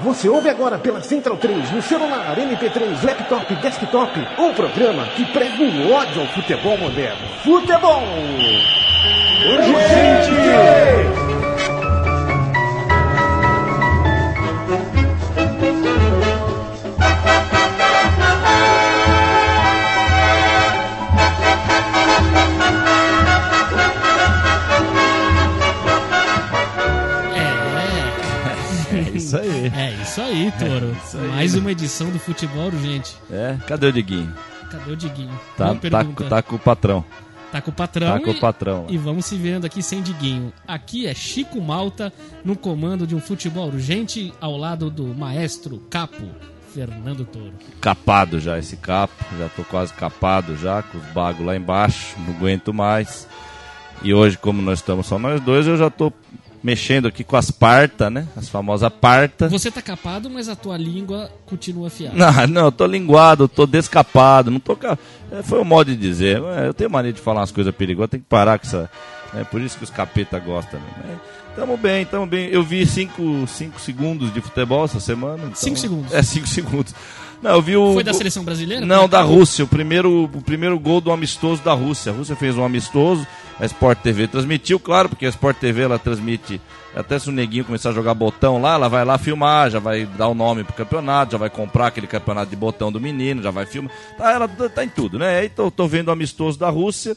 Você ouve agora pela Central 3, no celular, MP3, laptop, desktop, um programa que prega o ódio ao futebol moderno. Futebol! Urgente! É isso aí. É isso aí, Toro. isso aí. Mais uma edição do Futebol Urgente. É, cadê o Diguinho? Cadê o Diguinho? Tá, tá, tá com o patrão. Tá com o patrão. Tá com e, o patrão. E vamos se vendo aqui sem Diguinho. Aqui é Chico Malta no comando de um futebol urgente ao lado do maestro capo Fernando Toro. Capado já esse capo, já tô quase capado já, com os bagos lá embaixo, não aguento mais. E hoje, como nós estamos só nós dois, eu já tô mexendo aqui com as partas, né? As famosas partas. Você tá capado, mas a tua língua continua afiada. Não, não, eu tô linguado, tô descapado, não tô. ca- É, foi o modo de dizer. É, eu tenho mania de falar umas coisas perigosas, tem que parar com essa. É por isso que os capeta gostam. Né? Tamo bem, tamo bem. Eu vi 5 cinco segundos de futebol essa semana. então- Cinco segundos? É, 5 segundos. Não, eu vi o. Foi da seleção brasileira? Não, da Rússia. O primeiro, o primeiro gol do amistoso da Rússia. A Rússia fez um amistoso, a Sport TV transmitiu, claro, porque a Sport TV ela transmite. Até se o neguinho começar a jogar botão lá, ela vai lá filmar, já vai dar o nome pro campeonato, já vai comprar aquele campeonato de botão do menino, já vai filmar. Tá, ela tá em tudo, né? Aí tô, tô vendo o amistoso da Rússia.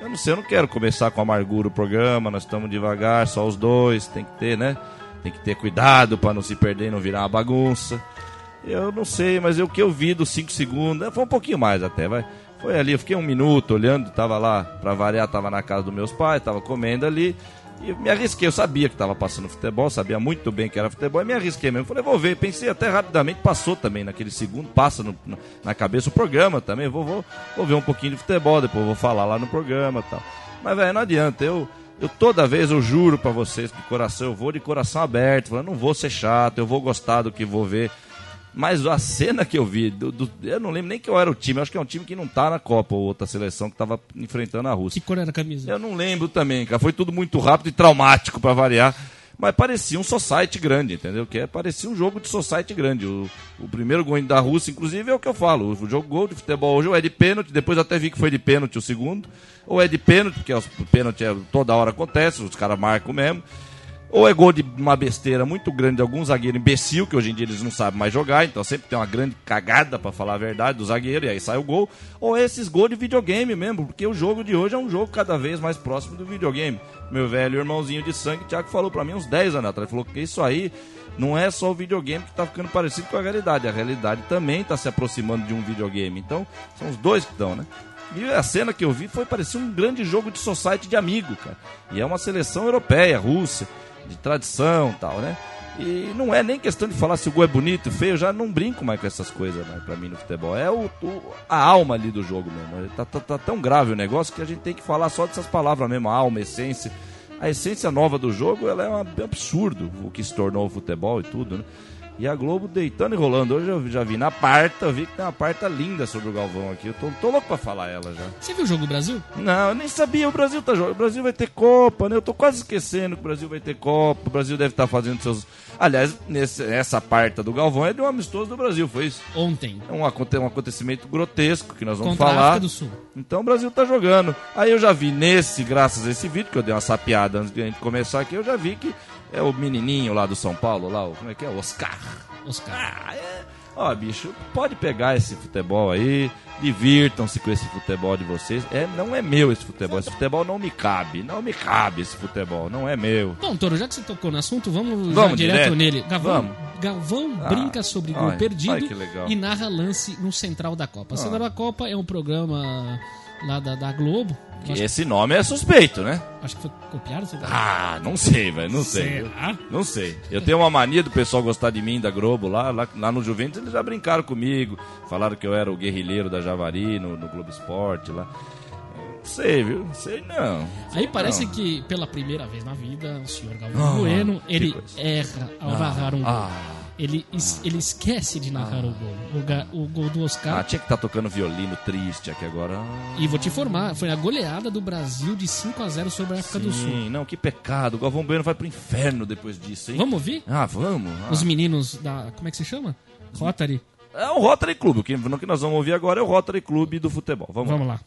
Eu não sei, eu não quero começar com amargura o programa, nós estamos devagar, só os dois, tem que ter, né? Tem que ter cuidado para não se perder e não virar uma bagunça. Eu não sei, mas o que eu vi dos 5 segundos, eh, foi um pouquinho mais até, vai. Foi ali, eu fiquei um minuto olhando, tava lá, pra variar, tava na casa dos meus pais, tava comendo ali. E me arrisquei, eu sabia que tava passando futebol, sabia muito bem que era futebol, e me arrisquei mesmo. Falei, vou ver, pensei até rapidamente, passou também naquele segundo, passa no- na- cabeça o programa também, vou, vou, vou ver um pouquinho de futebol, depois vou falar lá no programa tal. Mas, velho, não adianta, eu, eu toda vez eu juro pra vocês que coração, eu vou de coração aberto, falando, não vou ser chato, eu vou gostar do que vou ver. Mas a cena que eu vi, do- do- eu não lembro nem que eu era o time, acho que é um time que não tá na Copa, ou outra seleção que tava enfrentando a Rússia. Que cor era a camisa? Eu não lembro também, cara. Foi tudo muito rápido e traumático pra variar. Mas parecia um society grande, entendeu? Que é, parecia um jogo de society grande. O, o primeiro gol da Rússia, inclusive, é o que eu falo. O jogo gol de futebol hoje ou é de pênalti, depois até vi que foi de pênalti o segundo. Ou é de pênalti, porque os- o pênalti é, toda hora acontece, os caras marcam mesmo. Ou é gol de uma besteira muito grande de algum zagueiro imbecil, que hoje em dia eles não sabem mais jogar, então sempre tem uma grande cagada, pra falar a verdade, do zagueiro, e aí sai o gol. Ou esses gols de videogame mesmo, porque o jogo de hoje é um jogo cada vez mais próximo do videogame. Meu velho irmãozinho de sangue, Thiago, falou pra mim uns 10 anos atrás, falou que isso aí não é só o videogame que tá ficando parecido com a realidade, a realidade também tá se aproximando de um videogame. Então, são os dois que estão, né? E a cena que eu vi foi parecer um grande jogo de society de amigo, cara. E é uma seleção europeia, Rússia, de tradição tal, né? E não é nem questão de falar se o gol é bonito, feio, já não brinco mais com essas coisas, né, pra mim no futebol. É o, o- a alma ali do jogo mesmo. Tá, tá- tá tão grave o negócio que a gente tem que falar só dessas palavras mesmo, alma, essência. A essência nova do jogo, ela é um absurdo o que se tornou o futebol e tudo, né? E a Globo deitando e rolando. Hoje eu já vi na parta, eu vi que tem uma parta linda sobre o Galvão aqui. Eu tô, tô louco pra falar ela já. Você viu o jogo do Brasil? Não, eu nem sabia. O Brasil tá jogando. O Brasil vai ter Copa, né? Eu tô quase esquecendo que o Brasil vai ter Copa. O Brasil deve estar fazendo seus. Aliás, nesse, essa parte do Galvão é de um amistoso do Brasil, foi isso. Ontem. É um, um acontecimento grotesco que nós vamos Contra a falar. África do Sul. Então o Brasil tá jogando. Aí eu já vi nesse, graças a esse vídeo, que eu dei uma sapiada antes de a gente começar aqui, eu já vi que é o menininho lá do São Paulo, lá, o, como é que é? O Oscar. Oscar. Ah, é. Ó, bicho, pode pegar esse futebol aí, divirtam-se com esse futebol de vocês. É, não é meu esse futebol, esse futebol não me cabe, não me cabe esse futebol, não é meu. Bom, Toro, já que você tocou no assunto, vamos, Vamos direto, direto? nele. Galvão, Vamos. Galvão Ah, brinca sobre gol ai, perdido ai, e narra lance no Central da Copa. Ah. Central da Copa é um programa lá da, da Globo. Eu Acho, Esse nome é suspeito, né? acho que foi copiado. lá. Ah, não sei, velho, não sei. Será? Não sei. Eu tenho uma mania do pessoal gostar de mim, da Globo, lá, lá, lá no Juventus, eles já brincaram comigo. Falaram que eu era o guerrilheiro da Javari no, no Globo Esporte lá. Não sei, viu? Não sei não. Aí Sei parece não. que pela primeira vez na vida, o senhor Galvão Ah, Bueno, que ele erra ao narrar um gol. Ah, Ele, es- ele esquece de narrar o gol. O, ga- o gol do Oscar. ah, tinha que estar tocando violino triste aqui agora. Ah, E vou te informar, foi a goleada do Brasil de 5 a 0 sobre a África do Sul. Sim, não, que pecado. O Galvão Bueno vai pro inferno depois disso, hein? Vamos ouvir? Ah, vamos. ah. Os meninos da. Como é que se chama? Rotary. É o Rotary Clube. O que, nós vamos ouvir agora é o Rotary Clube do futebol. Vamos, Vamos lá.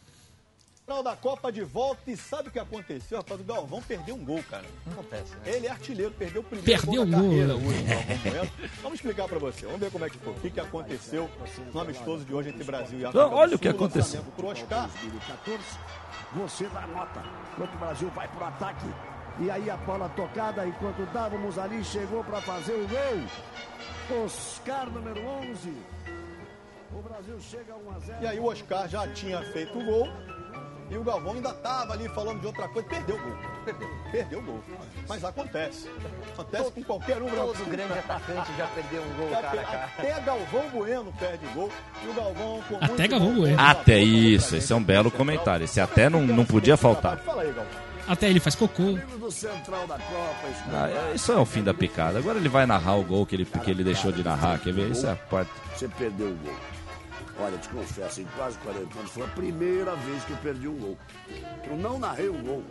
Final da Copa de volta e sabe o que aconteceu, rapaz? O Galvão perdeu um gol, cara. Acontece. Ele é artilheiro, perdeu o primeiro Perdeu gol da um gol, carreira né? hoje, Galvão Bueno. Vamos explicar pra você. Vamos ver como é que foi. O que, que aconteceu no amistoso de hoje entre Brasil e África Não, olha o que aconteceu. Pro Oscar. 2014, você dá nota. Enquanto o Brasil vai pro ataque. E aí a bola tocada, enquanto dávamos ali, chegou para fazer o gol. Oscar, número 11. O Brasil chega a 1 a 0. E aí o Oscar já tinha feito o gol. E o Galvão ainda tava ali falando de outra coisa. Perdeu o gol. Perdeu, perdeu o gol. Mas acontece. Acontece com qualquer um. Todo grande atacante já perdeu um gol, cara, a cara. Até Galvão Bueno perde gol. E o Galvão com Até muito Galvão Bueno. Até isso, esse é um belo comentário. Esse até não, não podia faltar. Fala aí, Galvão. Até ele faz cocô. Ah, isso é o fim da picada. Agora ele vai narrar o gol que ele, que ele deixou de narrar. Quer ver? Isso é a parte. Você perdeu o gol. Olha, te confesso, em quase 40 anos foi a primeira vez que eu perdi um gol. Eu não narrei um gol,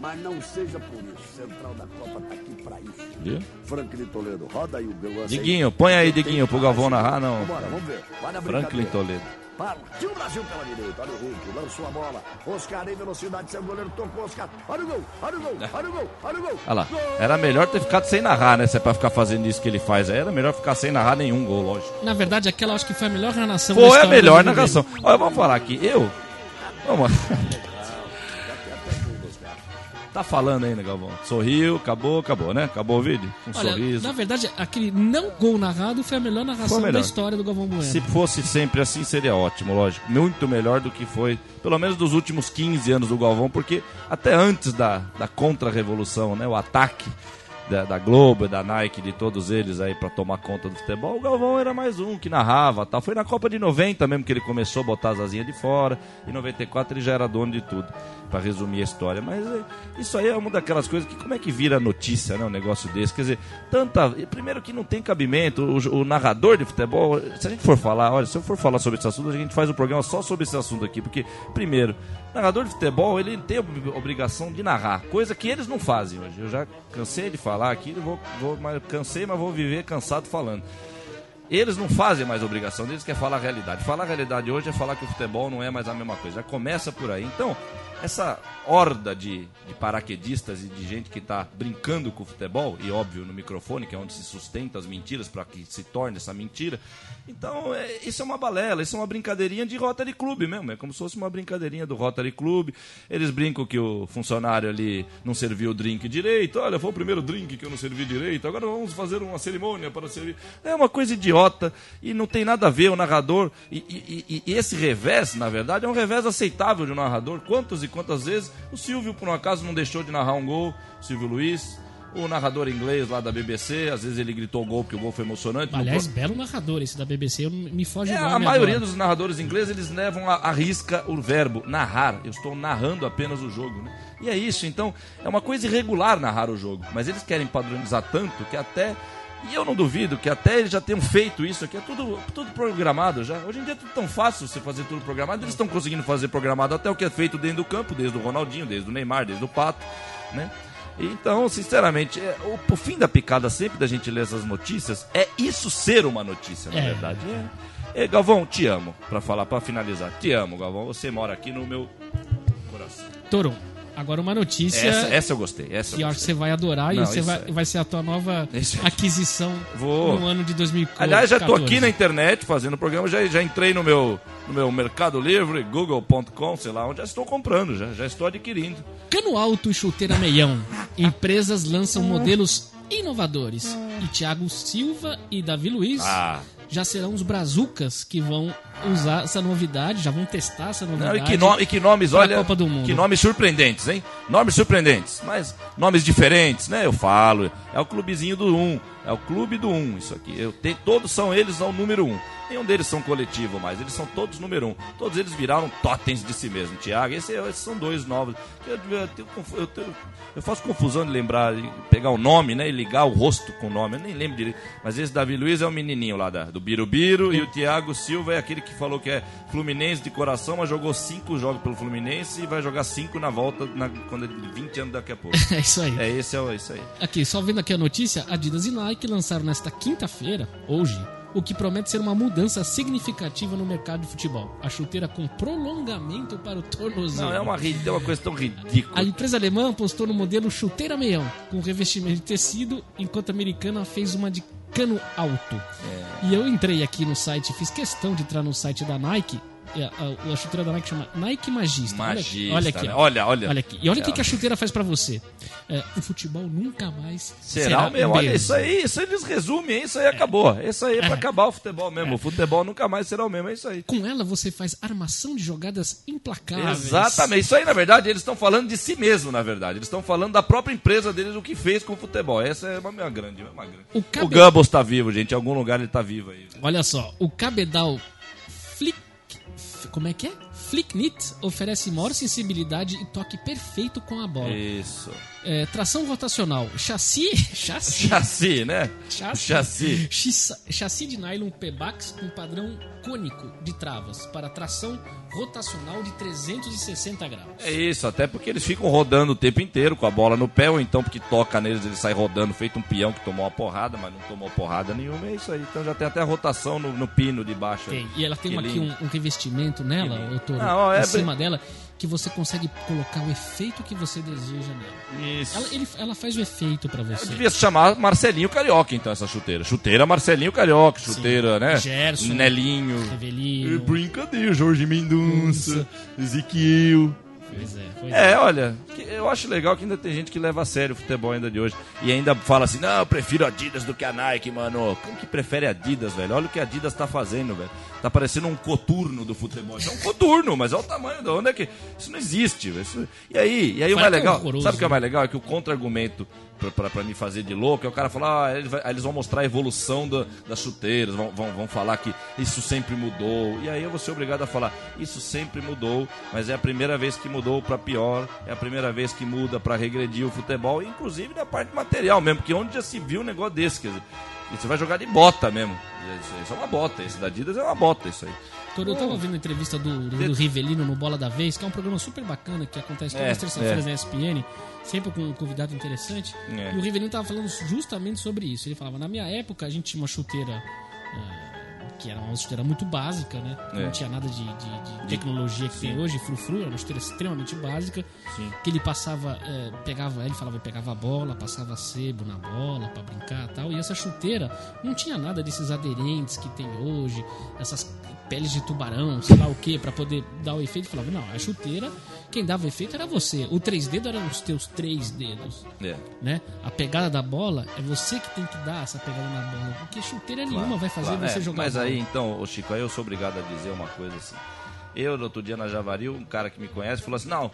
mas não seja por isso. Central da Copa tá aqui pra isso. Viu? Franklin Toledo, roda aí o gol. Diguinho, põe aí, Diguinho, pro Galvão narrar, não. Vambora, vamos ver. Vai na Franklin. Toledo. Partiu o Brasil pela direita. Olha o Hulk, lançou a bola. Oscar em velocidade, seu goleiro tocou. Oscar. Olha o gol, olha o gol, olha o gol, olha o gol. Olha lá. Gol! Era melhor ter ficado sem narrar, né? Se é pra ficar fazendo isso que ele faz era melhor ficar sem narrar nenhum gol, lógico. Na verdade, aquela eu acho que foi a melhor narração Foi a história melhor narração. Olha, vamos falar aqui. Eu. Vamos. Tá falando ainda, Galvão. Sorriu, acabou, acabou, né? Acabou o vídeo? Um Olha, sorriso. na verdade, aquele não gol narrado foi a melhor narração melhor. da história do Galvão Bueno. Se fosse sempre assim, seria ótimo, lógico. Muito melhor do que foi, pelo menos dos últimos 15 anos do Galvão, porque até antes da, da contra-revolução, né, o ataque da, da Globo, da Nike, de todos eles aí pra tomar conta do futebol, o Galvão era mais um que narrava tal. Foi na Copa de 90 mesmo que ele começou a botar as asinhas de fora. Em 94 ele já era dono de tudo, pra resumir a história. Mas é, isso aí é uma daquelas coisas que como é que vira notícia, né, um negócio desse? Quer dizer, tanta. Primeiro que não tem cabimento, o, o narrador de futebol, se a gente for falar, olha, se eu for falar sobre esse assunto, a gente faz um programa só sobre esse assunto aqui, porque, primeiro, narrador de futebol, ele tem a ob- obrigação de narrar, coisa que eles não fazem hoje. Eu já cansei de falar aqui, vou, vou, mas cansei, mas vou viver cansado falando. Eles não fazem mais obrigação deles, que é falar a realidade. Falar a realidade hoje é falar que o futebol não é mais a mesma coisa. Já começa por aí. Então, essa horda de, de paraquedistas e de gente que está brincando com o futebol, e óbvio no microfone, que é onde se sustenta as mentiras para que se torne essa mentira. Então, é, isso é uma balela, isso é uma brincadeirinha de Rotary Club mesmo. É como se fosse uma brincadeirinha do Rotary Club. Eles brincam que o funcionário ali não serviu o drink direito. Olha, foi o primeiro drink que eu não servi direito. Agora vamos fazer uma cerimônia para servir. É uma coisa idiota e não tem nada a ver o narrador. E, e- e- e esse revés, na verdade, é um revés aceitável de um narrador. Quantas e quantas vezes o Silvio, por um acaso, não deixou de narrar um gol? Silvio Luiz. O narrador inglês lá da BBC, às vezes ele gritou gol porque o gol foi emocionante. No Aliás, pro- belo narrador esse da BBC, eu, me foge é, o a maioria agora. dos narradores ingleses eles levam a, a risca o verbo narrar. Eu estou narrando apenas o jogo, né? E é isso. Então é uma coisa irregular narrar o jogo, mas eles querem padronizar tanto que até e eu não duvido que até eles já tenham feito isso aqui, é tudo, tudo programado já. Hoje em dia é tudo tão fácil você fazer tudo programado, eles estão conseguindo fazer programado até o que é feito dentro do campo, desde o Ronaldinho, desde o Neymar, desde o Pato, né? Então, sinceramente, é, o, o fim da picada sempre da gente ler essas notícias é isso ser uma notícia, na É. verdade. É. É, Galvão, te amo, pra falar, para finalizar. Te amo, Galvão. Você mora aqui no meu coração. Toro, agora uma notícia Essa, essa eu gostei. Essa que eu acho que você vai adorar Não, e você vai, é- vai ser a tua nova Isso é- aquisição Vou. no ano de 2014. Aliás, já tô aqui na internet fazendo programa, já, já entrei no meu, no meu Mercado Livre, google.com, sei lá, onde já estou comprando, já, já estou adquirindo. Cano Alto e Chuteira Meião. Empresas lançam modelos inovadores. E Thiago Silva e Davi Luiz Ah, já serão os brazucas que vão usar essa novidade, já vão testar essa Não, novidade. e, que nome- e que nomes, olha. Copa do Mundo. Que nomes surpreendentes, hein? Nomes surpreendentes, mas nomes diferentes, né? Eu falo. É o clubezinho do 1. É o clube do 1, isso aqui. Eu tenho, todos são eles ao número 1. Nenhum deles são coletivo mais, eles são todos número 1. Todos eles viraram totens de si mesmo. Tiago, esse- esses são dois novos. Eu, eu, eu eu faço confusão de lembrar, pegar o nome, né? E ligar o rosto com o nome. Eu nem lembro direito. Mas esse Davi Luiz é o menininho lá da, do Birubiru. E o Thiago Silva é aquele que falou que é Fluminense de coração, mas jogou cinco jogos pelo Fluminense e vai jogar cinco na volta na, quando ele 20 anos daqui a pouco. É isso aí. É esse, é isso aí. Aqui, só vendo aqui a notícia, Adidas e Nike lançaram nesta quinta-feira, hoje, o que promete ser uma mudança significativa no mercado de futebol. A chuteira com prolongamento para o tornozelo. Não, é uma, é uma coisa tão ridícula. A empresa alemã apostou no modelo chuteira meião, com revestimento de tecido, enquanto a americana fez uma de cano alto. É. E eu entrei aqui no site, fiz questão de entrar no site da Nike. E A, a- chuteira da Nike chama Nike Magista. Olha aqui, Magista, olha aqui. né? Olha, olha. Olha aqui. E olha o que, É. que a chuteira faz pra você. É, o futebol nunca mais Será, meu? Olha, mesmo. isso aí, isso aí eles resumem, isso aí acabou. Isso aí é pra acabar o futebol mesmo. O futebol nunca mais será o mesmo, é isso aí. Com ela você faz armação de jogadas implacáveis. Exatamente. Isso aí, na verdade, eles estão falando de si mesmo, na verdade. Eles estão falando da própria empresa deles, o que fez com o futebol. Essa é uma, uma grande, uma grande. O O, cabe- Gambos tá vivo, gente. Em algum lugar ele tá vivo aí. Olha só, o cabedal Flick. Como é que é? Flicknit oferece maior sensibilidade e toque perfeito com a bola. Isso. É, tração rotacional, chassi. Chassi. Chassi, né? Chassi. Chassi. Chissa- Chassi de nylon Pebax com padrão cônico de travas para tração rotacional de 360 graus. É isso, até porque eles ficam rodando o tempo inteiro com a bola no pé, ou então porque toca neles, ele sai rodando, feito um peão que tomou uma porrada, mas não tomou porrada nenhuma, é isso aí. Então já tem até a rotação no, no pino de baixo. Tem. E ela tem Que aqui um, um revestimento nela, ó, é em cima dela, que você consegue colocar o efeito que você deseja nela. Isso. Ela, ele- ela faz o efeito pra você. Devia se chamar Marcelinho Carioca, então, essa chuteira. Chuteira Marcelinho Carioca, chuteira, né? Gerson. Nelinho. Revelino. Brincadeira, Jorge Mendonça, Ezequiel. Pois é, pois é. É, olha, eu acho legal que ainda tem gente que leva a sério o futebol ainda de hoje. E ainda fala assim, não, eu prefiro Adidas do que a Nike, mano. Como que prefere Adidas, velho? Olha o que a Adidas tá fazendo, velho. Tá parecendo um coturno do futebol. É um coturno, mas olha o tamanho da onde é que. Isso não existe, velho. Isso- E aí, e aí o mais é legal. sabe o que é né? mais legal? É que o contra-argumento pra me fazer de louco é o cara falar, ah, aí eles vão mostrar a evolução da- das chuteiras, vão, vão, vão falar que isso sempre mudou. E aí eu vou ser obrigado a falar, isso sempre mudou, mas é a primeira vez que mudou pra pior, é a primeira vez que muda pra regredir o futebol, inclusive na parte material mesmo, porque onde já se viu um negócio desse, quer dizer, você vai jogar de bota mesmo. Isso é uma bota, esse da Adidas é uma bota, isso aí. Toro, eu tava vendo a entrevista do, do, do Rivelino no Bola da Vez, que é um programa super bacana que acontece todas É, as terças-feiras é. na ESPN, sempre com um convidado interessante. É. E o Rivelino tava falando justamente sobre isso. Ele falava, na minha época a gente tinha uma chuteira. ah, que era uma chuteira muito básica, né? É. Não tinha nada de, de- de tecnologia que tem hoje, frufru, era uma chuteira extremamente básica. Sim. Que ele passava, é, pegava, ele falava, pegava a bola, passava sebo na bola pra brincar e tal. E essa chuteira não tinha nada desses aderentes que tem hoje, essas peles de tubarão, sei lá o que, pra poder dar o efeito. Falava, não, a chuteira, quem dava efeito era você. O três dedos eram os teus três dedos, É. né? A pegada da bola é você que tem que dar essa pegada na bola, porque chuteira nenhuma vai fazer Claro, você é, jogar Mas aí, então, Chico, aí eu sou obrigado a dizer uma coisa assim. Eu, no outro dia na Javari, um cara que me conhece falou assim: não,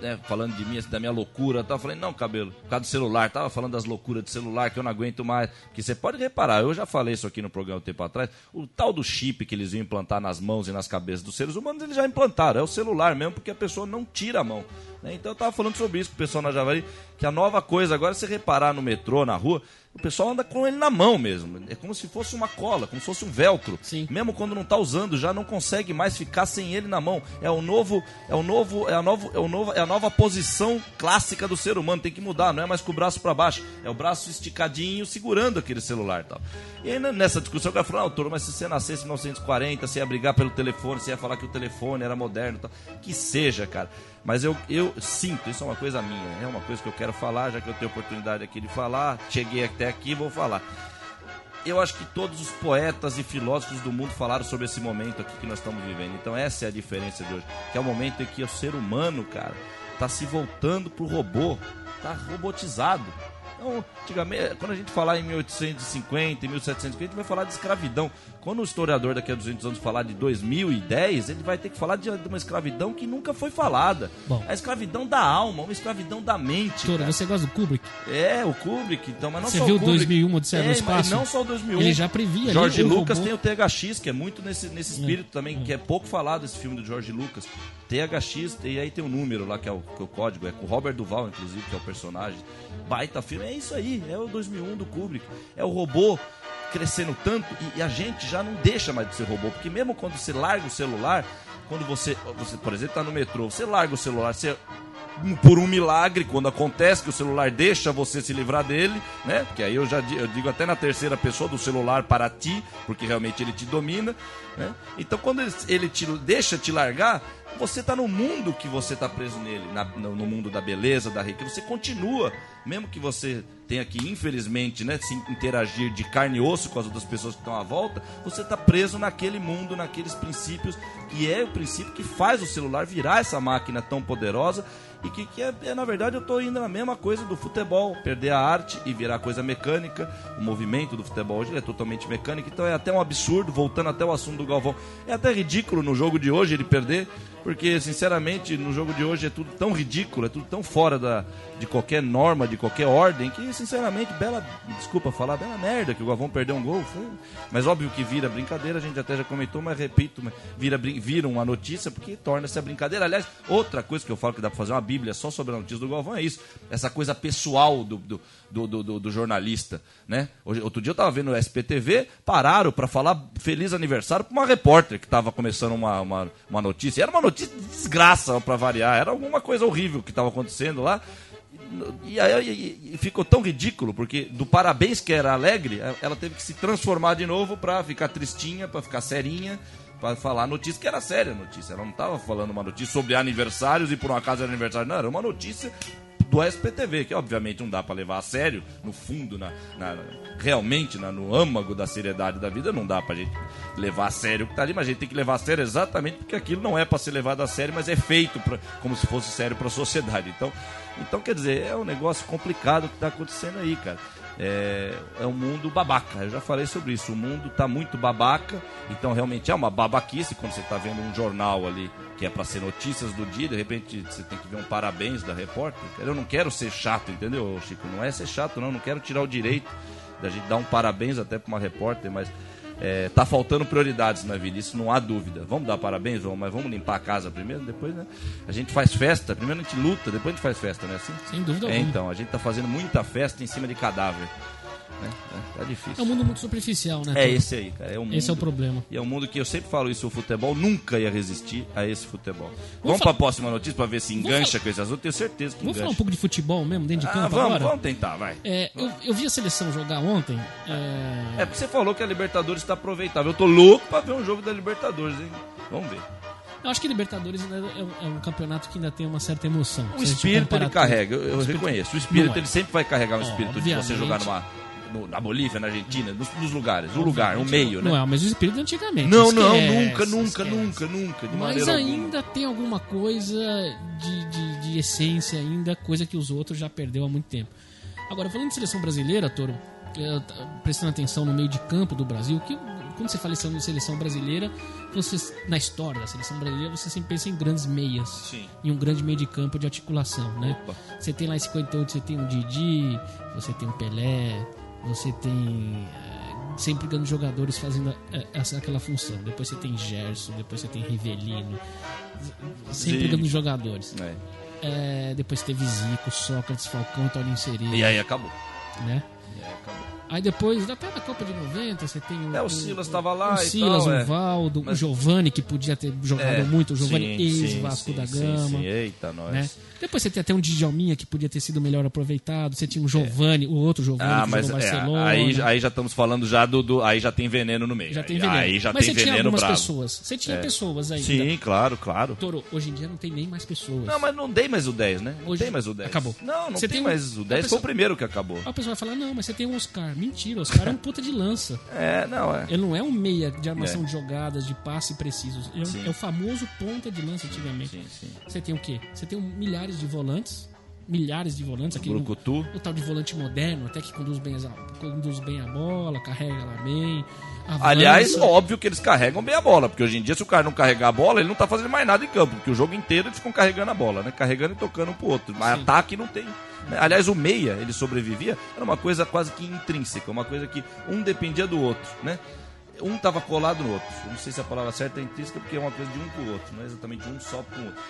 né, falando de mim, assim, da minha loucura, tal. eu falei: não, cabelo, por causa do celular, tava falando das loucuras de celular que eu não aguento mais. Porque você pode reparar, eu já falei isso aqui no programa um tempo atrás: o tal do chip que eles iam implantar nas mãos e nas cabeças dos seres humanos, eles já implantaram. É o celular mesmo, porque a pessoa não tira a mão. né? Então eu tava falando sobre isso com o pessoal na Javari, que a nova coisa agora você reparar no metrô, na rua, o pessoal anda com ele na mão mesmo. É como se fosse uma cola, como se fosse um velcro. Sim. Mesmo quando não tá usando, já não consegue mais ficar sem ele na mão. É o novo, é o novo, é a novo, é o novo, é a nova posição clássica do ser humano. Tem que mudar, não é mais com o braço para baixo, é o braço esticadinho segurando aquele celular, e tal. E aí nessa discussão o cara falou: "Ah, doutor, mas se você nascesse em 1940, você ia brigar pelo telefone, você ia falar que o telefone era moderno, tal. que seja, cara. Mas eu, eu sinto, isso é uma coisa minha, é uma coisa que eu quero falar, já que eu tenho oportunidade aqui de falar, cheguei até aqui, vou falar eu acho que todos os poetas e filósofos do mundo falaram sobre esse momento aqui que nós estamos vivendo. Então essa é a diferença de hoje, que é o momento em que o ser humano, cara, tá se voltando pro robô, tá robotizado. Então, antigamente, quando a gente falar em 1850, em 1750, a gente vai falar de escravidão. Quando o historiador daqui a 200 anos falar de 2010, ele vai ter que falar de uma escravidão que nunca foi falada. Bom. A escravidão da alma, uma escravidão da mente. Toro, você gosta do Kubrick? É, o Kubrick, então, mas não Você só viu o Kubrick. 2001, Odisseia no é, Espaço? mas não só o 2001. Ele já previa ali Jorge o Lucas robô. tem o THX, que é muito nesse, nesse espírito também, que é pouco falado esse filme do Jorge Lucas. THX, e aí tem o número lá, que é o, que é o código, é com o Robert Duval, inclusive, que é o personagem. Baita filme, é isso aí, é o 2001 do Kubrick. É o robô crescendo tanto e, e a gente já não deixa mais de ser robô, porque mesmo quando você larga o celular, quando você, você por exemplo, tá no metrô, você larga o celular, você por um milagre, quando acontece que o celular deixa você se livrar dele, né? Porque aí eu já eu digo até na terceira pessoa do celular para ti, porque realmente ele te domina, né? Então quando ele, te deixa te largar, você tá no mundo que você tá preso nele, na- no, no mundo da beleza, da riqueza, você continua, mesmo que você tenha que, infelizmente, né, se interagir de carne e osso com as outras pessoas que estão à volta, você tá preso naquele mundo, naqueles princípios, que é o princípio que faz o celular virar essa máquina tão poderosa e que, que é, é, na verdade, eu tô indo na mesma coisa do futebol, perder a arte e virar coisa mecânica. O movimento do futebol hoje é totalmente mecânico, então é até um absurdo, voltando até o assunto do Galvão. É até ridículo no jogo de hoje ele perder, porque, sinceramente, no jogo de hoje é tudo tão ridículo, é tudo tão fora da, de qualquer norma, de qualquer ordem, que, sinceramente, bela, desculpa falar, bela merda que o Galvão perdeu um gol. Foi, mas óbvio que vira brincadeira, a gente até já comentou, mas repito, vira, vira uma notícia porque torna-se a brincadeira. Aliás, outra coisa que eu falo que dá pra fazer uma bíblia só sobre a notícia do Galvão é isso, essa coisa pessoal do, do, do, do- do- jornalista, né? Outro dia eu tava vendo o SPTV, pararam pra falar feliz aniversário pra uma repórter que tava começando uma, uma, uma notícia. Era uma notícia de desgraça pra variar, era alguma coisa horrível que tava acontecendo lá. E aí e- ficou tão ridículo, porque do parabéns que era alegre, a- ela teve que se transformar de novo pra ficar tristinha, pra ficar serinha, pra falar a notícia que era séria a notícia. Ela não tava falando uma notícia sobre aniversários e por um acaso era aniversário, não, era uma notícia do SPTV, que obviamente não dá pra levar a sério, no fundo, na, na- realmente na- no âmago da seriedade da vida, não dá pra gente levar a sério o que tá ali, mas a gente tem que levar a sério exatamente porque aquilo não é pra ser levado a sério, mas é feito pra, como se fosse sério pra sociedade. Então, então, quer dizer, é um negócio complicado que tá acontecendo aí, cara. É, é um mundo babaca, eu já falei sobre isso. O mundo tá muito babaca, então realmente é uma babaquice quando você tá vendo um jornal ali que é pra ser notícias do dia, de repente você tem que ver um parabéns da repórter. Eu não quero ser chato, entendeu, Chico? Não é ser chato, não. Não quero tirar o direito da gente dar um parabéns até pra uma repórter, mas é, tá faltando prioridades na vida, isso não há dúvida. Vamos dar parabéns, vamos, mas vamos limpar a casa primeiro, depois, né? A gente faz festa, primeiro a gente luta, depois a gente faz festa, né? Assim? Sem dúvida É, alguma. então, a gente tá fazendo muita festa em cima de cadáver. Né? É, tá difícil. É um mundo muito superficial, né? É esse aí, cara. É um mundo, Esse é o problema. E é um mundo que eu sempre falo isso, o futebol nunca ia resistir a esse futebol. Vamos, falar- pra próxima notícia pra ver se engancha falar- com esse assunto. Tenho certeza que Vamos engancha. falar um pouco de futebol mesmo, dentro de ah, campo vamos, agora? vamos tentar, vai. É, eu, eu vi a seleção jogar ontem. é, É porque você falou que a Libertadores está aproveitável. Eu tô louco pra ver um jogo da Libertadores, hein? Vamos ver. Eu acho que Libertadores é, um- é um campeonato que ainda tem uma certa emoção. O a espírito ele carrega, eu, eu espírito- reconheço. O espírito é. ele sempre vai carregar um espírito de você jogar numa, no- na Bolívia, na Argentina, nos, nos lugares. O lugar, o meio, né? Não é o mesmo espírito antigamente. Não, não, esquece, nunca, nunca, esquece. nunca, nunca, de Mas maneira alguma. ainda tem alguma coisa de, de, de essência ainda, coisa que os outros já perdeu há muito tempo. Agora, falando de seleção brasileira, Toro, prestando atenção no meio de campo do Brasil, que quando você fala em seleção brasileira, você, na história da seleção brasileira, você sempre pensa em grandes meias. Sim. Em um grande meio de campo de articulação, né? Opa. Você tem lá em 58, você tem o Didi, você tem o Pelé, você tem eh, sempre grandes jogadores fazendo eh, essa aquela função. Depois você tem Gerson, depois você tem Rivelino, sempre grandes jogadores. É. Eh, depois teve Zico, Sócrates, Falcão, Toninho Sereira, E aí acabou. né? E aí acabou. Aí depois, até na Copa de 90, você tem o. É, o Silas tava lá o Silas, tal, o é. Valdo, o Mas- Giovani, que podia ter jogado É, muito, o Giovani sim, ex-Vasco sim, da sim, Gama. sim. Eita, nós. né? Depois você tem até um Djalminha que podia ter sido melhor aproveitado. Você tinha um Giovani, o outro Giovani Ah, que mas jogou é, Barcelona. aí, aí já estamos falando já do, do- Aí já tem veneno no meio. já tem veneno. Aí já mas tem você tinha veneno algumas bravo. pessoas. Você tinha É. pessoas ainda. Sim, claro, claro. Toro, hoje em dia não tem nem mais pessoas. Não, mas não dei mais o 10, né? Não Hoje- tem mais o 10. acabou. Não, não Você tem, tem mais o a 10. pessoa- Foi o primeiro que acabou. A pessoa vai falar, não, mas você tem um Oscar. Mentira, o Oscar é um puta de lança. É, não, é. Ele não é um meia de armação É. de jogadas, de passe precisos. É, um- é o famoso ponta de lança antigamente. Sim, sim. Você tem o quê? Você tem milhares de volantes, milhares de volantes. Aquele, Brucutu. o tal de volante moderno, até que conduz bem, conduz bem a bola, carrega lá bem. avança. Aliás, óbvio que eles carregam bem a bola, porque hoje em dia, se o cara não carregar a bola, ele não tá fazendo mais nada em campo, porque o jogo inteiro eles ficam carregando a bola, né? Carregando e tocando um pro outro. Mas Sim. ataque não tem. né? Aliás, o meia, ele sobrevivia, era uma coisa quase que intrínseca, uma coisa que um dependia do outro, né? Um tava colado no outro. Eu não sei se a palavra certa é intrínseca, porque é uma coisa de um pro outro, não é exatamente um só pro outro.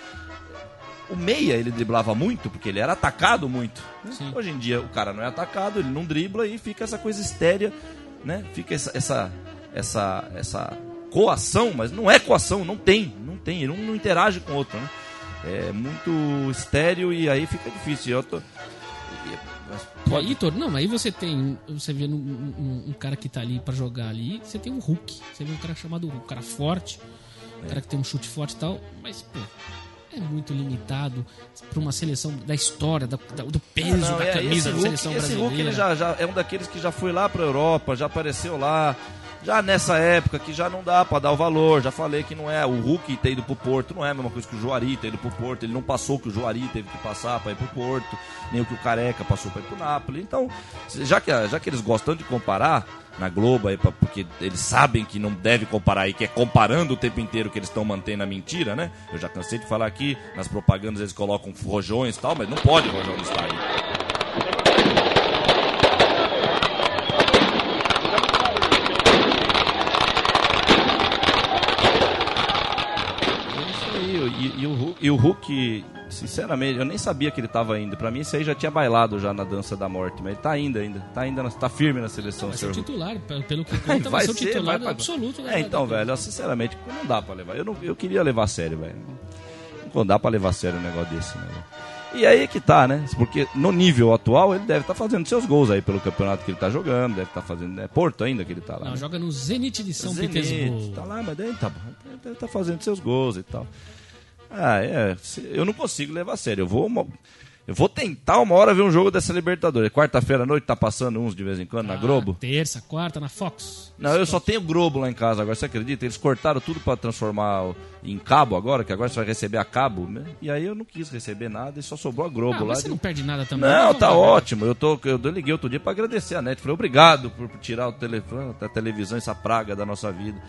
O meia, ele driblava muito, porque ele era atacado muito. Sim. Hoje em dia, o cara não é atacado, ele não dribla e fica essa coisa estérea, né? Fica essa, essa, essa, essa coação, mas não é coação, não tem, não tem, ele não, não interage com o outro, né? É muito estéreo e aí fica difícil. Eu tô... e- E pode- aí, Toro, não, aí você tem. Você vê num- num- um, cara que tá ali pra jogar ali, você tem um Hulk. Você vê um cara chamado Hulk, um cara forte, um cara que tem um chute forte e tal, mas, pô, é muito limitado pra uma seleção da história, da- do peso Ah, não, da é- camisa esse da Hulk, seleção esse brasileira. Hulk ele já, já é um daqueles que já foi lá pra Europa, já apareceu lá. Já nessa época que já não dá pra dar o valor, já falei que não é. O Hulk ter ido pro Porto não é a mesma coisa que o Juari ter ido pro Porto. Ele não passou o que o Juari teve que passar pra ir pro Porto, nem o que o Careca passou pra ir pro Napoli. Então, já que, já que eles gostam de comparar na Globo, aí, porque eles sabem que não deve comparar e que é comparando o tempo inteiro que eles estão mantendo a mentira, né? Eu já cansei de falar aqui, nas propagandas eles colocam rojões e tal, mas não pode rojão no estádio. É isso aí. E, e o Hulk, e o Hulk, sinceramente, eu nem sabia que ele tava indo. Pra mim, isso aí já tinha bailado já na dança da morte. Mas ele tá ainda, ainda. Tá ainda, na- tá firme na seleção, Vai ser titular, pelo que conta, vai, ser o titular pra- absoluto. da- É, então, da- velho, sinceramente, não dá pra levar. Eu, não, eu queria levar a sério, velho. Não dá pra levar a sério um negócio desse, né? E aí que tá, né? Porque no nível atual ele deve estar fazendo seus gols aí pelo campeonato que ele tá jogando, deve estar fazendo. É Porto ainda que ele tá lá. Não, né? joga no Zenit de São Zenit, Petersburgo. Tá lá, mas daí tá. Deve tá fazendo seus gols e tal. Ah, é. Eu não consigo levar a sério. Eu vou, uma- eu vou tentar uma hora ver um jogo dessa Libertadores. Quarta-feira à noite tá passando uns de vez em quando na Ah, Globo. Terça, quarta, na Fox. Não, eu só tenho Globo lá em casa agora, você acredita? Eles cortaram tudo pra transformar em cabo agora, que agora você vai receber a cabo, né? E aí eu não quis receber nada e só sobrou a Globo Ah, lá. mas você de- não perde nada também. Não, Vamos tá lá. ótimo. Eu, tô, eu liguei outro dia pra agradecer a NET. Falei, obrigado por tirar o telefone, a televisão, essa praga da nossa vida.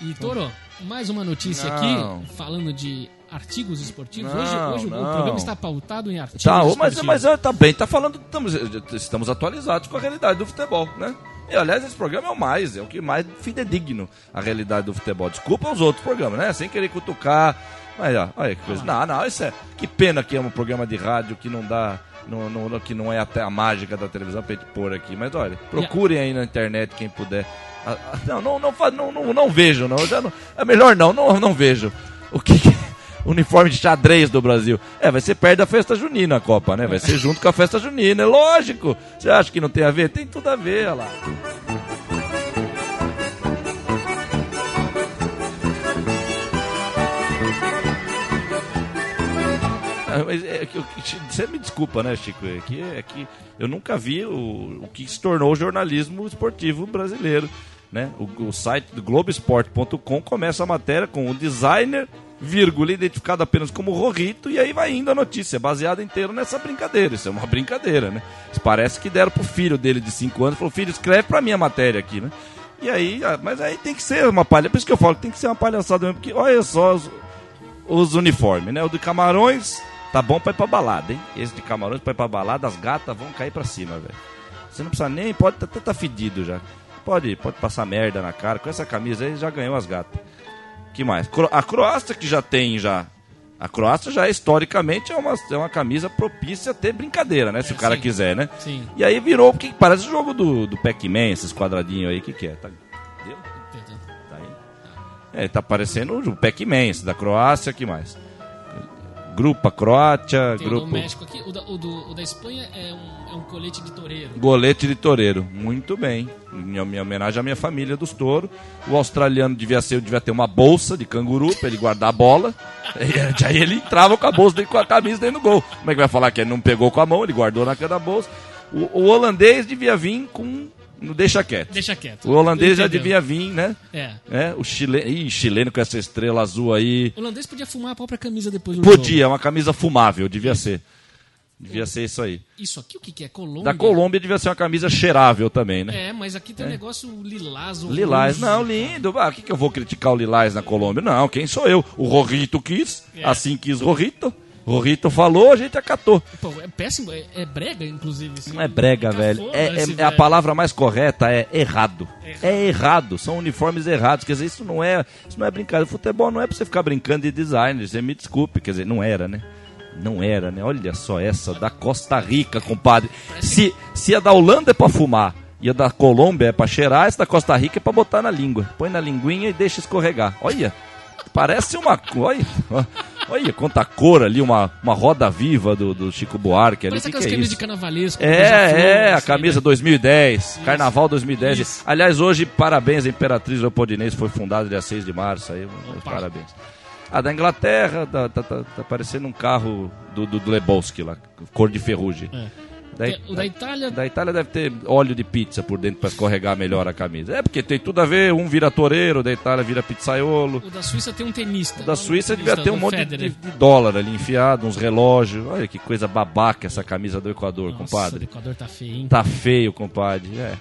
E, Toro, mais uma notícia Não. aqui, falando de artigos esportivos. Não, hoje hoje o- o não. programa está pautado em artigos Tá, esportivos. mas, mas tá bem, tá falando, estamos, estamos atualizados com a realidade do futebol, né? E, aliás, esse programa é o mais, é o que mais fidedigno a realidade do futebol. Desculpa os outros programas, né? Sem querer cutucar. Mas, ó, olha que coisa. Não, não, isso é. Que pena que é um programa de rádio que não dá. Não, não- que não é até a mágica da televisão pra gente pôr aqui. Mas olha, procurem aí na internet quem puder. Ah, ah, Não, não, não, não, não, não vejo, não. Eu Já não. É melhor não, não, não vejo. O que. que- Uniforme de xadrez do Brasil. É, vai ser perto da festa junina a Copa, né? Vai ser junto com a festa junina, é lógico. Você acha que não tem a ver? Tem tudo a ver, olha lá. Ah, mas é você me desculpa, né, Chico? É que, é que eu nunca vi o, o que se tornou o jornalismo esportivo brasileiro. Né? O, o site do Globoesporte.com começa a matéria com o designer, vírgula, identificado apenas como Rorrito, e aí vai indo a notícia, baseada inteiro nessa brincadeira. Isso é uma brincadeira, né? Parece que deram pro filho dele de 5 anos, falou, filho, escreve pra mim a matéria aqui, né? E aí, ah, mas aí tem que ser uma palha, por isso que eu falo tem que ser uma palhaçada mesmo, porque olha só os, os uniformes, né? O de Camarões tá bom pra ir pra balada, hein? Esse de Camarões pra ir pra balada, as gatas vão cair pra cima, velho. Você não precisa nem, pode até tá fedido já. Pode, pode passar merda na cara. Com essa camisa aí já ganhou as gatas. Que mais? A Croácia que já tem já. A Croácia já historicamente é uma, é uma camisa propícia a ter brincadeira, né? Se o cara sim. quiser, né? Sim. E aí virou, porque parece o jogo do, do Pac-Man, esses quadradinhos aí, o que, que é? Tá, deu? Tá aí. É, tá parecendo o Pac-Man, esse da Croácia, que mais? Grupo Croácia, Tem o grupo do México aqui. O da, o do- o da Espanha é um, é um colete de toureiro. Golete de toureiro. Muito bem. Minha, minha homenagem à minha família dos touros. O australiano devia ser, devia ter uma bolsa de canguru pra ele guardar a bola. E aí ele entrava com a bolsa dentro, com a camisa dentro do gol. Como é que vai falar que ele não pegou com a mão, ele guardou na da bolsa. O, o holandês devia vir com. No deixa quieto. Deixa quieto. O holandês já devia vir, né? É. É, o chileno. Ih, chileno com essa estrela azul aí. O holandês podia fumar a própria camisa depois do Podia, jogo. uma camisa fumável, devia ser. Devia ser isso aí. Isso aqui o que, que é? Colômbia? Da Colômbia devia ser uma camisa cheirável também, né? É, mas aqui tem um negócio lilás. Lilás, horroroso. não, lindo. Ah, o que, que eu vou criticar o Lilás na Colômbia? Não, quem sou eu? O Rorrito quis, É. assim quis Rorrito. Rorrito falou, a gente acatou. Pô, é péssimo, é, é brega, inclusive. assim. Não é brega, velho. É, é- é a velho. palavra mais correta é errado. Errado. É errado. São uniformes errados. Quer dizer, isso não é, isso não é brincadeira. Futebol não é pra você ficar brincando de design. Você me desculpe. Quer dizer, não era, né? Não era, né? Olha só essa da Costa Rica, compadre. Se, se a da Holanda é pra fumar e a da Colômbia é pra cheirar, essa da Costa Rica é pra botar na língua. Põe na linguinha e deixa escorregar. Olha. Parece uma. Olha, olha quanta cor ali, uma, uma roda viva do, do Chico Buarque ali. Parece Que que é camisas isso? de carnavalesco. É, é, a assim, camisa né? 2010, Carnaval 2010. Isso. Aliás, hoje, parabéns, a Imperatriz Leopoldinense foi fundada dia 6 de março, aí, Opa. parabéns. A da Inglaterra, tá, tá, tá, tá parecendo um carro do, do, do Lebowski lá, cor de ferrugem. É. Da, o da Itália- da Itália deve ter óleo de pizza por dentro para escorregar melhor a camisa. É porque tem tudo a ver, um vira toureiro, da Itália vira pizzaiolo. O da Suíça tem um tenista. Da Um Suíça devia ter um o monte de, de dólar ali enfiado, uns relógios. Olha que coisa babaca essa camisa do Equador, Nossa, compadre. O Equador tá feio, hein? Tá feio, compadre. É.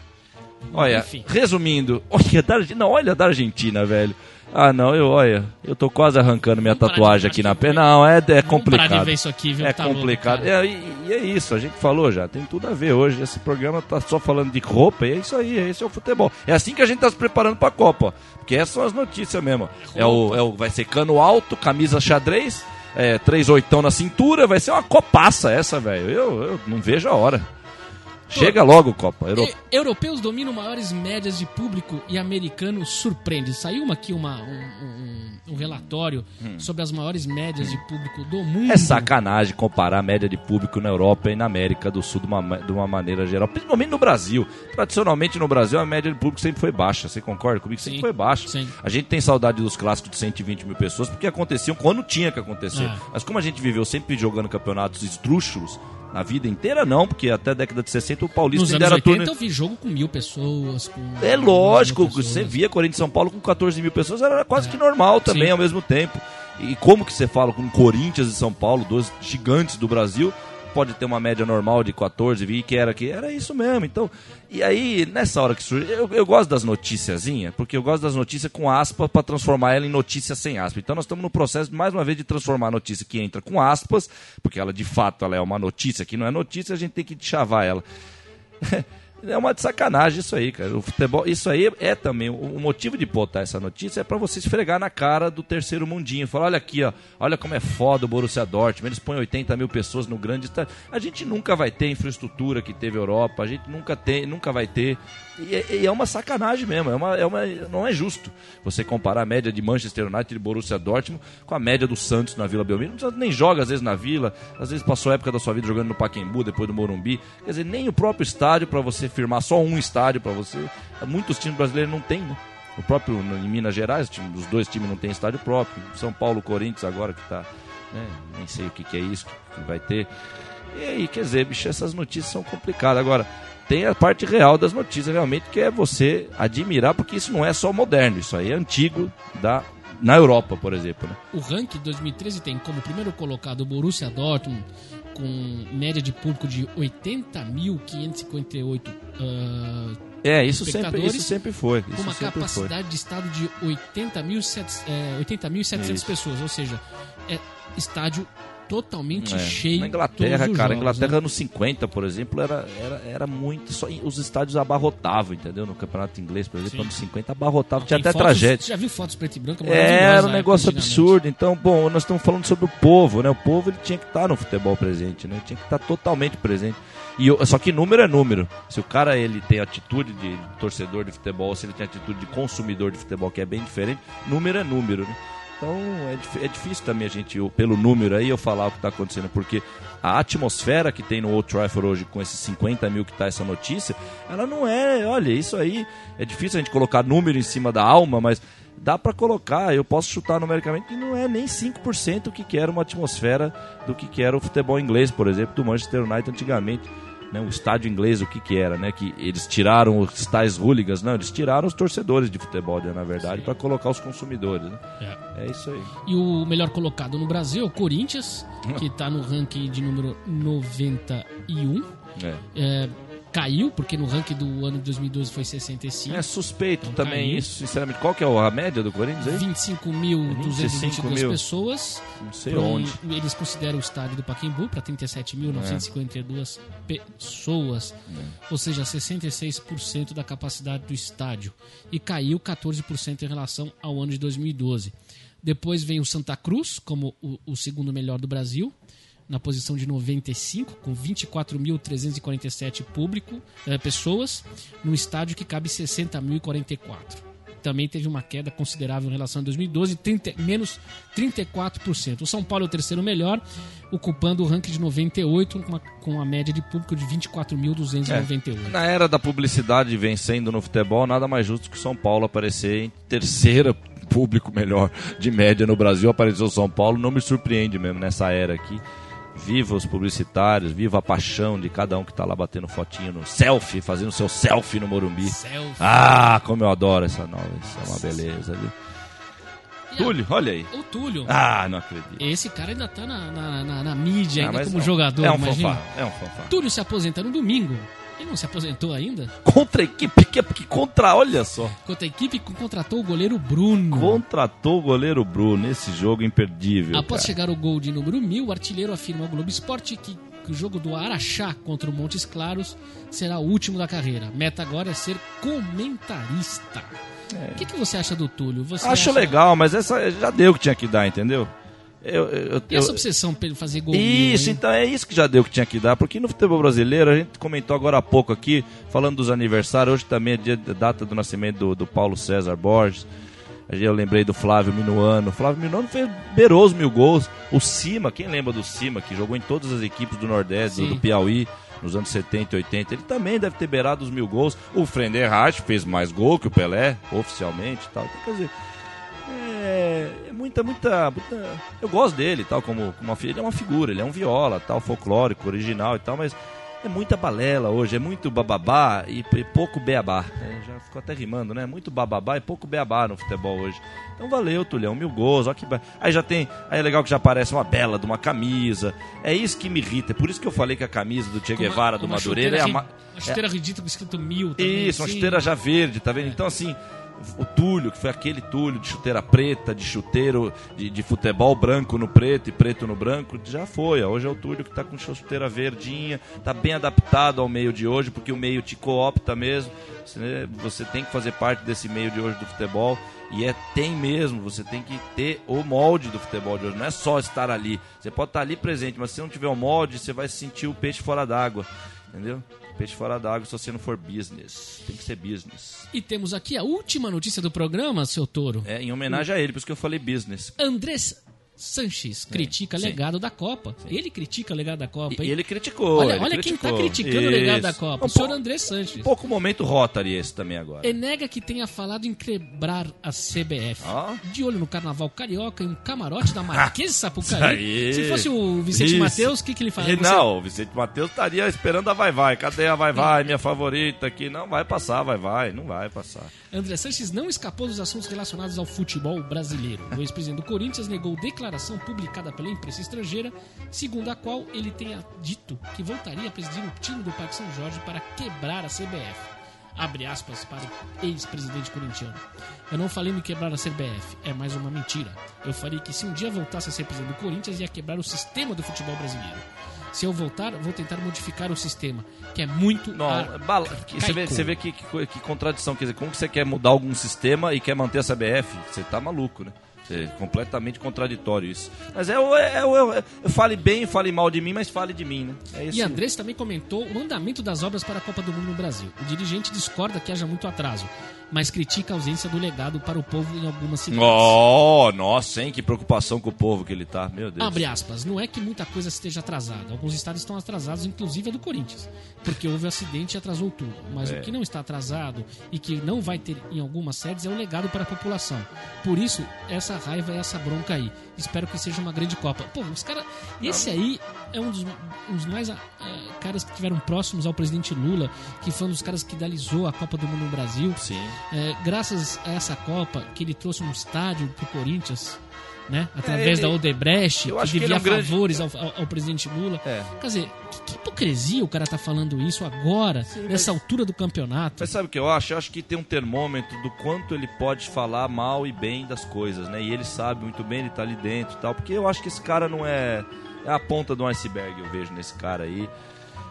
Olha, Enfim. resumindo, olha da, não, olha da Argentina, velho. Ah, não, eu olha, eu tô quase arrancando minha Vamos tatuagem aqui na perna. Não, é, é complicado. aqui, viu? É Tá louco, complicado. cara. É, e, e é isso, a gente falou já, tem tudo a ver hoje. Esse programa tá só falando de roupa, e é isso aí, esse é o futebol. É assim que a gente tá se preparando pra Copa. Porque essas são as notícias mesmo. É o, é o, vai ser cano alto, camisa xadrez, é, três oitão na cintura, vai ser uma copaça essa, velho. Eu, eu não vejo a hora. Chega logo, Copa. Euro- E- europeus dominam maiores médias de público e americanos surpreende. Saiu aqui uma, um, um- um relatório sobre as maiores médias de público do mundo. Hum. É sacanagem comparar a média de público na Europa e na América do Sul de uma, ma- de uma maneira geral, principalmente no Brasil. Tradicionalmente no Brasil a média de público sempre foi baixa. Você concorda comigo? Sempre Sim, foi baixa. sim. A gente tem saudade dos clássicos de 120 mil pessoas porque aconteciam quando tinha que acontecer. É. Mas como a gente viveu sempre jogando campeonatos esdrúxulos, na vida inteira não, porque até a década de 60 o Paulista Nos ainda anos era 80 turno. eu vi jogo com mil pessoas. Com É lógico, pessoas. você via Corinthians e São Paulo com 14 mil pessoas, era quase que normal também Sim. ao mesmo tempo. E como que você fala com Corinthians e São Paulo, dois gigantes do Brasil, pode ter uma média normal de 14, 20, que era que era isso mesmo. Então, e aí nessa hora que surge, eu, eu gosto das noticiazinhas, porque eu gosto das notícias com aspas para transformar ela em notícia sem aspas. Então nós estamos no processo mais uma vez de transformar a notícia que entra com aspas, porque ela de fato ela é uma notícia que não é notícia, a gente tem que chavar ela. É uma sacanagem isso aí, cara. O futebol, isso aí é também o o motivo de botar essa notícia é pra você esfregar na cara do terceiro mundinho. Falar, olha aqui, ó, olha como é foda o Borussia Dortmund. Eles põem 80 mil pessoas no grande estádio. A gente nunca vai ter a infraestrutura que teve a Europa. A gente nunca tem, nunca vai ter. E é, e é uma sacanagem mesmo. É uma, é uma, não é justo você comparar a média de Manchester United e Borussia Dortmund com a média do Santos na Vila Belmiro. Nem joga às vezes na Vila, às vezes passou a época da sua vida jogando no Pacaembu, depois do Morumbi. Quer dizer, nem o próprio estádio para você firmar só um estádio para você. Muitos times brasileiros não têm, né? O próprio em Minas Gerais, os dois times não têm estádio próprio. São Paulo, Corinthians agora que tá, né? Nem sei o que, que é isso que vai ter. E aí, quer dizer, bicho, essas notícias são complicadas. Agora, tem a parte real das notícias, realmente, que é você admirar, porque isso não é só moderno, isso aí é antigo da, na Europa, por exemplo. Né? O ranking 2013 tem como primeiro colocado o Borussia Dortmund, com média de público de 80.558 ah, É, isso sempre, isso sempre foi. com Isso uma sempre foi. capacidade de estado de 80.700 é, 80.700 Isso. pessoas, ou seja, é estádio totalmente É. cheio. Na Inglaterra, cara, jogos, Inglaterra né? anos 50, por exemplo, era, era, era muito. Só, os estádios abarrotavam, entendeu? No campeonato inglês, por exemplo, Sim. anos 50 abarrotavam. Tinha até fotos- tragédia. Você já viu fotos preto e branco? É, era um na negócio absurdo. Então, bom, nós estamos falando sobre o povo, né? O povo ele tinha que estar no futebol presente, né? Tinha que estar totalmente presente. E eu- só que número é número. Se o cara ele tem atitude de torcedor de futebol, se ele tem atitude de consumidor de futebol, que é bem diferente, número é número, né? Então é, é difícil também a gente, pelo número aí, eu falar o que está acontecendo, porque a atmosfera que tem no Old Trafford hoje, com esses 50 mil que tá essa notícia, ela não é, olha, isso aí, é difícil a gente colocar número em cima da alma, mas dá para colocar, eu posso chutar numericamente que não é nem 5% o que que era uma atmosfera do que que era o futebol inglês, por exemplo, do Manchester United antigamente. Né, o estádio inglês, o que que era, né? Que eles tiraram os tais hooligans, não, eles tiraram os torcedores de futebol, né, na verdade, para colocar os consumidores, né? É. isso aí. E o melhor colocado no Brasil é o Corinthians, que tá no ranking de número 91. É. É, caiu, porque no ranking do ano de 2012 foi 65. É suspeito Então também caiu. isso, sinceramente. Qual que é a média do Corinthians aí? 25.222 mil. pessoas. Não sei Pro- onde. Eles consideram o estádio do Pacaembu para 37.952 pessoas, ou seja, 66% da capacidade do estádio. E caiu 14% em relação ao ano de 2012. Depois vem o Santa Cruz, como o, o segundo melhor do Brasil, na posição de 95, com 24.347 público, eh, pessoas, num estádio que cabe 60.044 também teve uma queda considerável em relação a 2012, 30, menos 34%. O São Paulo é o terceiro melhor, ocupando o ranking de 98, com, uma, com a média de público de 24.298. Na era da publicidade vencendo no futebol, nada mais justo que o São Paulo aparecer em terceira público melhor de média no Brasil. Apareceu o São Paulo, não me surpreende mesmo nessa era aqui. Viva os publicitários, viva a paixão de cada um que tá lá batendo fotinho no selfie, fazendo seu selfie no Morumbi. Selfie. Ah, como eu adoro essa nova, isso é uma beleza, viu? E a- Túlio, olha aí. O Túlio. Ah, não acredito. Esse cara ainda tá na, na, na- na mídia, Ah, ainda como não. jogador, É um imagina. fanfarrão, é um fanfarrão. Túlio se aposenta no domingo. Ele não se aposentou ainda? Contra a equipe que, que contra, olha só. Contra a equipe que contratou o goleiro Bruno. Contratou o goleiro Bruno nesse jogo imperdível. Após cara. chegar o gol de número 1000, o artilheiro afirma ao Globo Esporte que, que o jogo do Araxá contra o Montes Claros será o último da carreira. Meta agora é ser comentarista. O que, que você acha do Túlio? Você É. Acho acha- legal, mas essa já deu o que tinha que dar, entendeu? Eu, eu, E essa obsessão pra ele fazer gol Isso, mil, então é isso que já deu que tinha que dar, porque no futebol brasileiro, a gente comentou agora há pouco aqui, falando dos aniversários, hoje também é dia da data do nascimento do, do Paulo César Borges. Eu lembrei do Flávio Minuano. O Flávio Minuano fez beirou os mil gols. O Cima, quem lembra do Cima, que jogou em todas as equipes do Nordeste, do, do Piauí, nos anos 70 e 80, ele também deve ter beirado os mil gols. O Frender Reich fez mais gol que o Pelé, oficialmente e tal. Então, quer dizer, é, é muita, muita, muita. Eu gosto dele, tal, como, como uma, ele é uma figura, ele é um viola, tal, folclórico, original e tal, mas é muita balela hoje, é muito bababá e, e pouco beabá. né? Já ficou até rimando, né? Muito bababá e pouco beabá no futebol hoje. Então valeu, Tulhão, mil gols, ó que ba- Aí já tem. Aí é legal que já aparece uma bela de uma camisa. É isso que me irrita. É por isso que eu falei que a camisa do Che Com uma- Guevara, do Madureira, é a. Uma chuteira ridícula escrito mil também. isso, uma sim. chuteira já verde, tá vendo? Então, assim, o Túlio, que foi aquele Túlio de chuteira preta, de chuteiro de, de futebol branco no preto e preto no branco, já foi. Hoje é o Túlio que tá com chuteira verdinha, tá bem adaptado ao meio de hoje, porque o meio te coopta mesmo. Você, você tem que fazer parte desse meio de hoje do futebol. E é tem mesmo, você tem que ter o molde do futebol de hoje. Não é só estar ali. Você pode estar ali presente, mas se não tiver o molde, você vai sentir o peixe fora d'água. Entendeu? Peixe fora d'água se você não for business. Tem que ser business. E temos aqui a última notícia do programa, seu touro. É em homenagem a ele, por isso que eu falei business. Andrés Sanches critica sim. legado da Copa. Ele critica o legado da Copa. E ele criticou. olha ele olha quem criticou. tá criticando o legado da. Copa. Um o senhor Andrés Sanches. Um pouco momento Rotary esse também agora. E nega que tenha falado em quebrar a CBF. Ó. De olho no Carnaval Carioca, em um camarote da Isso Sapucaí. aí. Se fosse o Vicente. Matheus, o que, que ele? E Você- Não, o Vicente Matheus estaria esperando a Vai Vai. Cadê a Vai Vai, minha favorita aqui? Não vai passar, Vai Vai. Não vai passar. André Sanches não escapou dos assuntos relacionados ao futebol brasileiro. O ex-presidente do Corinthians negou declaração publicada pela imprensa estrangeira, segundo a qual ele tenha dito que voltaria a presidir o time do Parque São Jorge para quebrar a CBF. Abre aspas para o ex-presidente corintiano. Eu não falei em quebrar a CBF, é mais uma mentira. Eu falei que se um dia voltasse a ser presidente do Corinthians, ia quebrar o sistema do futebol brasileiro. Se eu voltar, vou tentar modificar o sistema, que é muito Não, bala- você vê, você vê que, que, que contradição. Quer dizer, como que você quer mudar algum sistema e quer manter a CBF? Você tá maluco, né? É completamente contraditório isso. Mas é, o- é, o- é, o- fale bem, fale mal de mim, mas fale de mim, né? É. E Andrés também comentou o andamento das obras para a Copa do Mundo no Brasil. O dirigente discorda que haja muito atraso, mas critica a ausência do legado para o povo em algumas cidades. Oh, nossa, hein? Que preocupação com o povo que ele tá. Meu Deus. Abre aspas, não é que muita coisa esteja atrasada. Alguns estados estão atrasados, inclusive a do Corinthians. Porque houve um acidente e atrasou tudo. Mas É. o que não está atrasado e que não vai ter em algumas sedes é o legado para a população. Por isso, essa raiva e essa bronca aí. Espero que seja uma grande Copa. Pô, os caras. Esse aí é um dos, um dos mais ah, caras que estiveram próximos ao presidente Lula, que foi um dos caras que idealizou a Copa do Mundo no Brasil. Sim. É, graças a essa Copa, que ele trouxe um estádio pro Corinthians. Né? Através ele- da Odebrecht, eu que acho que devia é um grande- favores ao, ao- ao presidente Lula. É. Quer dizer, que, que hipocrisia o cara tá falando isso agora, nessa altura do campeonato. Mas sabe o que eu acho? Eu acho que tem um termômetro do quanto ele pode falar mal e bem das coisas, né? E ele sabe muito bem, ele tá ali dentro e tal. Porque eu acho que esse cara não é. É a ponta do iceberg, eu vejo nesse cara aí.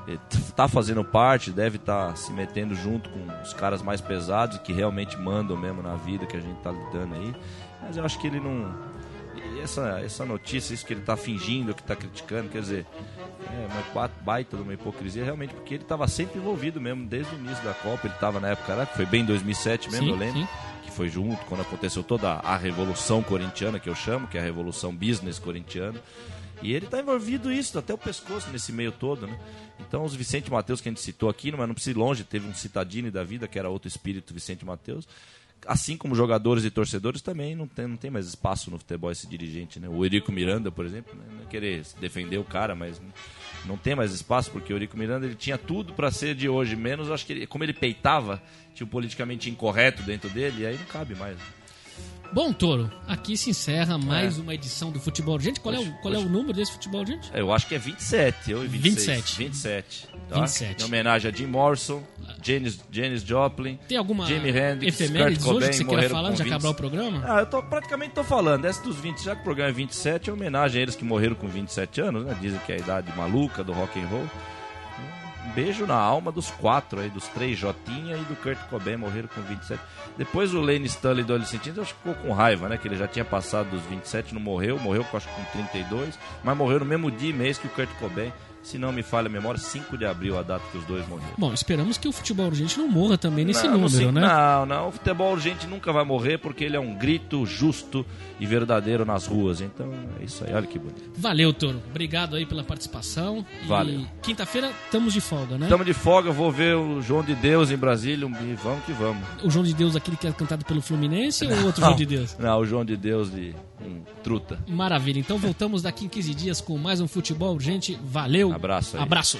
Ele tá fazendo parte, deve estar se metendo junto com os caras mais pesados que realmente mandam mesmo na vida que a gente tá lidando aí. Mas eu acho que ele não. Essa, essa notícia, isso que ele tá fingindo, que tá criticando, quer dizer, é uma ba- baita de uma hipocrisia, realmente, porque ele estava sempre envolvido mesmo, desde o início da Copa. Ele estava na época, que foi bem em 2007 mesmo, Sim, eu lembro. sim. Que foi junto, quando aconteceu toda a revolução corintiana, que eu chamo, que é a revolução business corintiana. E ele está envolvido isso, até o pescoço nesse meio todo, né? Então, os Vicente Mateus que a gente citou aqui, mas não precisa ir longe, teve um Citadini da vida, que era outro espírito Vicente Mateus. Assim como jogadores e torcedores também não tem, não tem mais espaço no futebol esse dirigente, né? O Eurico Miranda, por exemplo, né? não é querer defender o cara, mas não tem mais espaço porque o Eurico Miranda ele tinha tudo para ser de hoje, menos acho que ele, como ele peitava, tinha o politicamente incorreto dentro dele, e aí não cabe mais. Bom, Toro, aqui se encerra mais É. uma edição do Futebol Urgente. Qual, é, o, qual é o número desse Futebol Urgente? Eu acho que é 27, eu e 26. 27. 27. Tá? 27. Em homenagem a Jim Morrison, Janis, Janis Joplin, Tem alguma Jimi Hendrix, efemérides Kurt hoje Cobain, que você queira falar antes de 20. acabar o programa? Ah, eu tô, praticamente tô falando. Essa dos 20, já que o programa é 27, é homenagem a eles que morreram com 27 anos, né? Dizem que é a idade maluca do rock and roll. Beijo na alma dos quatro aí, dos três Jotinha e do Kurt Cobain morreram com 27. Depois o Lane Stanley do Alice Sentindo, acho que ficou com raiva, né? Que ele já tinha passado dos 27, não morreu, morreu acho que com 32, mas morreu no mesmo dia e mês que o Kurt Cobain. Se não me falha a memória, 5 de abril a data que os dois morreram. Bom, esperamos que o Futebol Urgente não morra também nesse Não, não número, sei- né? Não, não. O futebol urgente nunca vai morrer porque ele é um grito justo e verdadeiro nas ruas. Então é isso aí. Olha que bonito. Valeu, Toro. Obrigado aí pela participação. Valeu. quinta-feira estamos de folga, né? Estamos de folga, vou ver o João de Deus em Brasília. E vamos que vamos. O João de Deus, aquele que é cantado pelo Fluminense ou outro João de Deus? Não, o João de Deus de um, truta. Maravilha. Então voltamos daqui em 15 dias com mais um Futebol Urgente. Valeu. Abraço aí. Abraço.